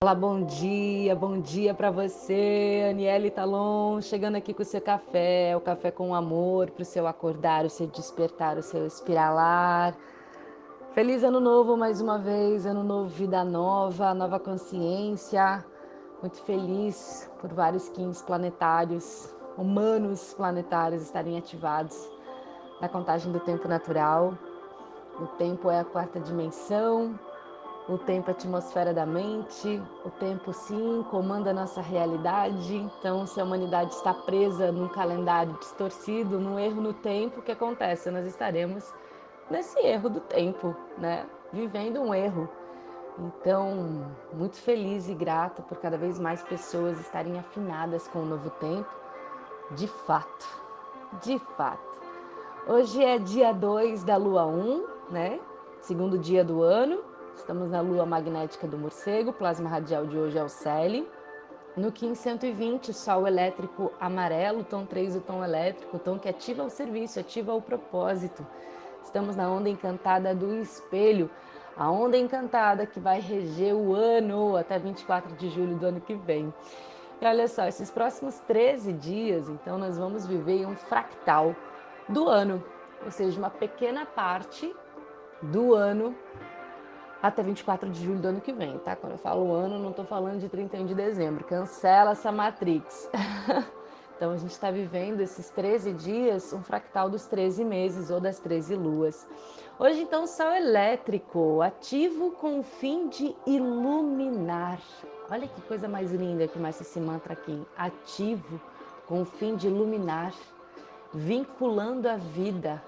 Olá, bom dia, bom dia para você, Aniele Talon, chegando aqui com o seu café, o café com amor para o seu acordar, o seu despertar, o seu espiralar. Feliz ano novo mais uma vez, ano novo, vida nova, nova consciência. Muito feliz por vários skins planetários, humanos planetários estarem ativados na contagem do tempo natural. O tempo é a quarta dimensão, o tempo é atmosfera da mente, o tempo sim comanda a nossa realidade. Então, se a humanidade está presa num calendário distorcido, num erro no tempo, o que acontece? Nós estaremos nesse erro do tempo, né? Vivendo um erro. Então, muito feliz e grata por cada vez mais pessoas estarem afinadas com o novo tempo. De fato, de fato. Hoje é dia 2 da lua 1, um, né? Segundo dia do ano. Estamos na lua magnética do morcego, plasma radial de hoje é o Celi. No Kim 120, sol elétrico amarelo, tom 3, o tom elétrico, tom que ativa o serviço, ativa o propósito. Estamos na onda encantada do espelho, a onda encantada que vai reger o ano até 24 de julho do ano que vem. E olha só, esses próximos 13 dias, então, nós vamos viver um fractal do ano, ou seja, uma pequena parte do ano até 24 de julho do ano que vem, tá? Quando eu falo ano, não estou falando de 31 de dezembro. Cancela essa Matrix. então a gente está vivendo esses 13 dias, um fractal dos 13 meses ou das 13 luas. Hoje, então, sol elétrico, ativo com o fim de iluminar. Olha que coisa mais linda que começa esse mantra aqui. Ativo com o fim de iluminar, vinculando a vida,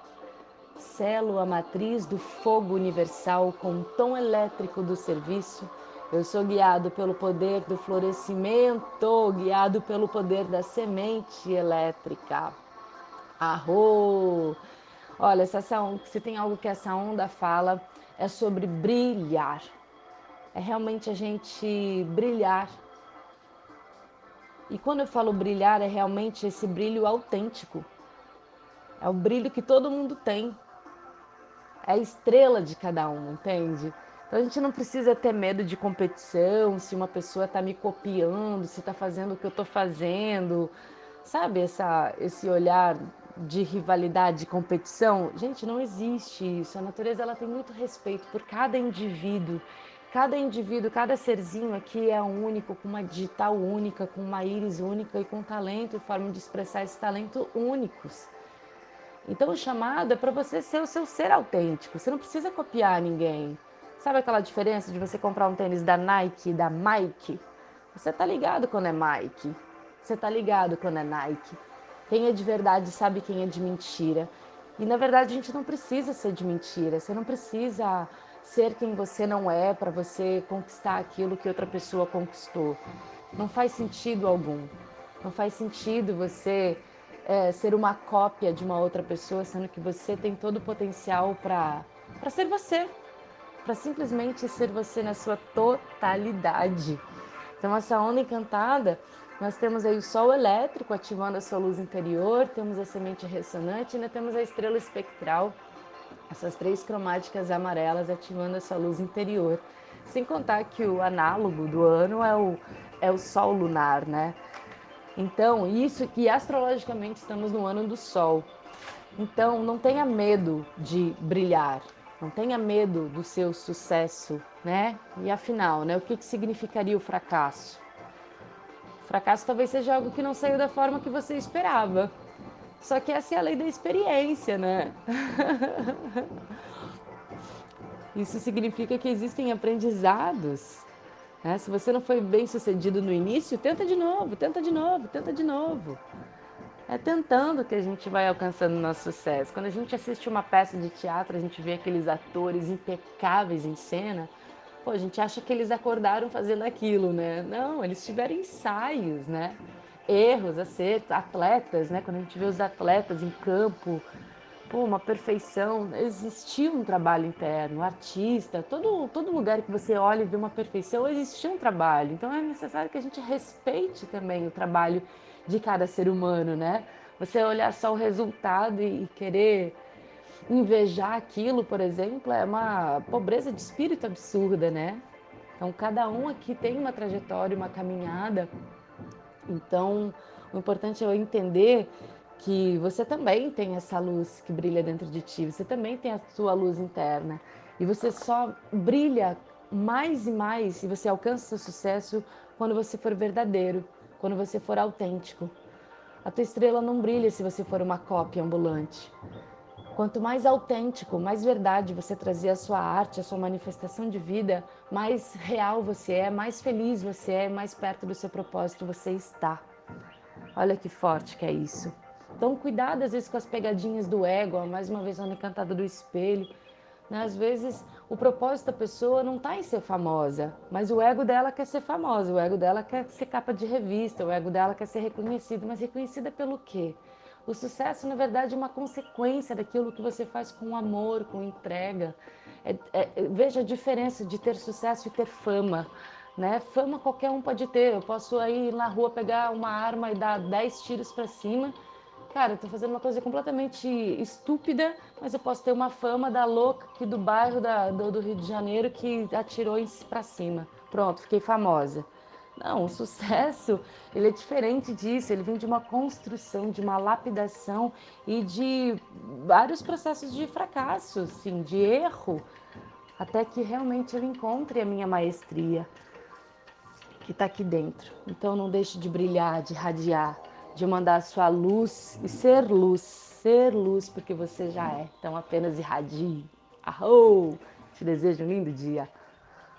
Selo a matriz do fogo universal com o tom elétrico do serviço. Eu sou guiado pelo poder do florescimento, guiado pelo poder da semente elétrica. Arro! Olha, essa onda, se tem algo que essa onda fala, é sobre brilhar. É realmente a gente brilhar. E quando eu falo brilhar, é realmente esse brilho autêntico. É o brilho que todo mundo tem é a estrela de cada um, entende? Então a gente não precisa ter medo de competição, se uma pessoa está me copiando, se está fazendo o que eu estou fazendo, sabe? Essa, esse olhar de rivalidade, de competição. Gente, não existe isso. A natureza ela tem muito respeito por cada indivíduo. Cada indivíduo, cada serzinho aqui é único, com uma digital única, com uma íris única e com talento e forma de expressar esse talento únicos. Então o chamado é para você ser o seu ser autêntico. Você não precisa copiar ninguém. Sabe aquela diferença de você comprar um tênis da Nike, da Mike? Você tá ligado quando é Mike. Você tá ligado quando é Nike. Quem é de verdade sabe quem é de mentira. E na verdade a gente não precisa ser de mentira. Você não precisa ser quem você não é para você conquistar aquilo que outra pessoa conquistou. Não faz sentido algum. Não faz sentido você é, ser uma cópia de uma outra pessoa, sendo que você tem todo o potencial para ser você, para simplesmente ser você na sua totalidade. Então, essa onda encantada, nós temos aí o sol elétrico ativando a sua luz interior, temos a semente ressonante ainda temos a estrela espectral, essas três cromáticas amarelas ativando a sua luz interior. Sem contar que o análogo do ano é o, é o sol lunar, né? Então, isso que astrologicamente estamos no ano do Sol. Então, não tenha medo de brilhar, não tenha medo do seu sucesso, né? E afinal, né, o que, que significaria o fracasso? O fracasso talvez seja algo que não saiu da forma que você esperava. Só que essa é a lei da experiência, né? Isso significa que existem aprendizados né? Se você não foi bem sucedido no início, tenta de novo, tenta de novo, tenta de novo. É tentando que a gente vai alcançando o nosso sucesso. Quando a gente assiste uma peça de teatro, a gente vê aqueles atores impecáveis em cena, pô, a gente acha que eles acordaram fazendo aquilo, né? Não, eles tiveram ensaios, né? Erros, acertos, atletas, né? Quando a gente vê os atletas em campo, pô, uma perfeição. Existia um trabalho interno, artista, todo, todo lugar que você olha e vê uma perfeição, existia um trabalho. Então é necessário que a gente respeite também o trabalho de cada ser humano, né? Você olhar só o resultado e, querer invejar aquilo, por exemplo, é uma pobreza de espírito absurda, né? Então, cada um aqui tem uma trajetória, uma caminhada. Então, o importante é eu entender que você também tem essa luz que brilha dentro de ti, você também tem a sua luz interna. E você só brilha mais e mais e você alcança seu sucesso quando você for verdadeiro, quando você for autêntico. A tua estrela não brilha se você for uma cópia ambulante. Quanto mais autêntico, mais verdade você trazer a sua arte, a sua manifestação de vida, mais real você é, mais feliz você é, mais perto do seu propósito você está. Olha que forte que é isso. Então, cuidado às vezes com as pegadinhas do ego, mais uma vez, a encantada do espelho. Né? Às vezes, o propósito da pessoa não está em ser famosa, mas o ego dela quer ser famosa, o ego dela quer ser capa de revista, o ego dela quer ser reconhecido, mas reconhecida pelo quê? O sucesso, na verdade, é uma consequência daquilo que você faz com amor, com entrega. É, é, veja a diferença de ter sucesso e ter fama. Né? Fama qualquer um pode ter. Eu posso ir na rua pegar uma arma e dar 10 tiros para cima. Cara, eu tô fazendo uma coisa completamente estúpida, mas eu posso ter uma fama da louca aqui do bairro da, do, do Rio de Janeiro que atirou para cima. Pronto, fiquei famosa. Não, o sucesso, ele é diferente disso, ele vem de uma construção, de uma lapidação e de vários processos de fracasso, assim, de erro, até que realmente eu encontre a minha maestria que está aqui dentro. Então não deixe de brilhar, de radiar, de mandar sua luz e ser luz, ser luz porque você já é. Então apenas irradie. Arrou! Te desejo um lindo dia.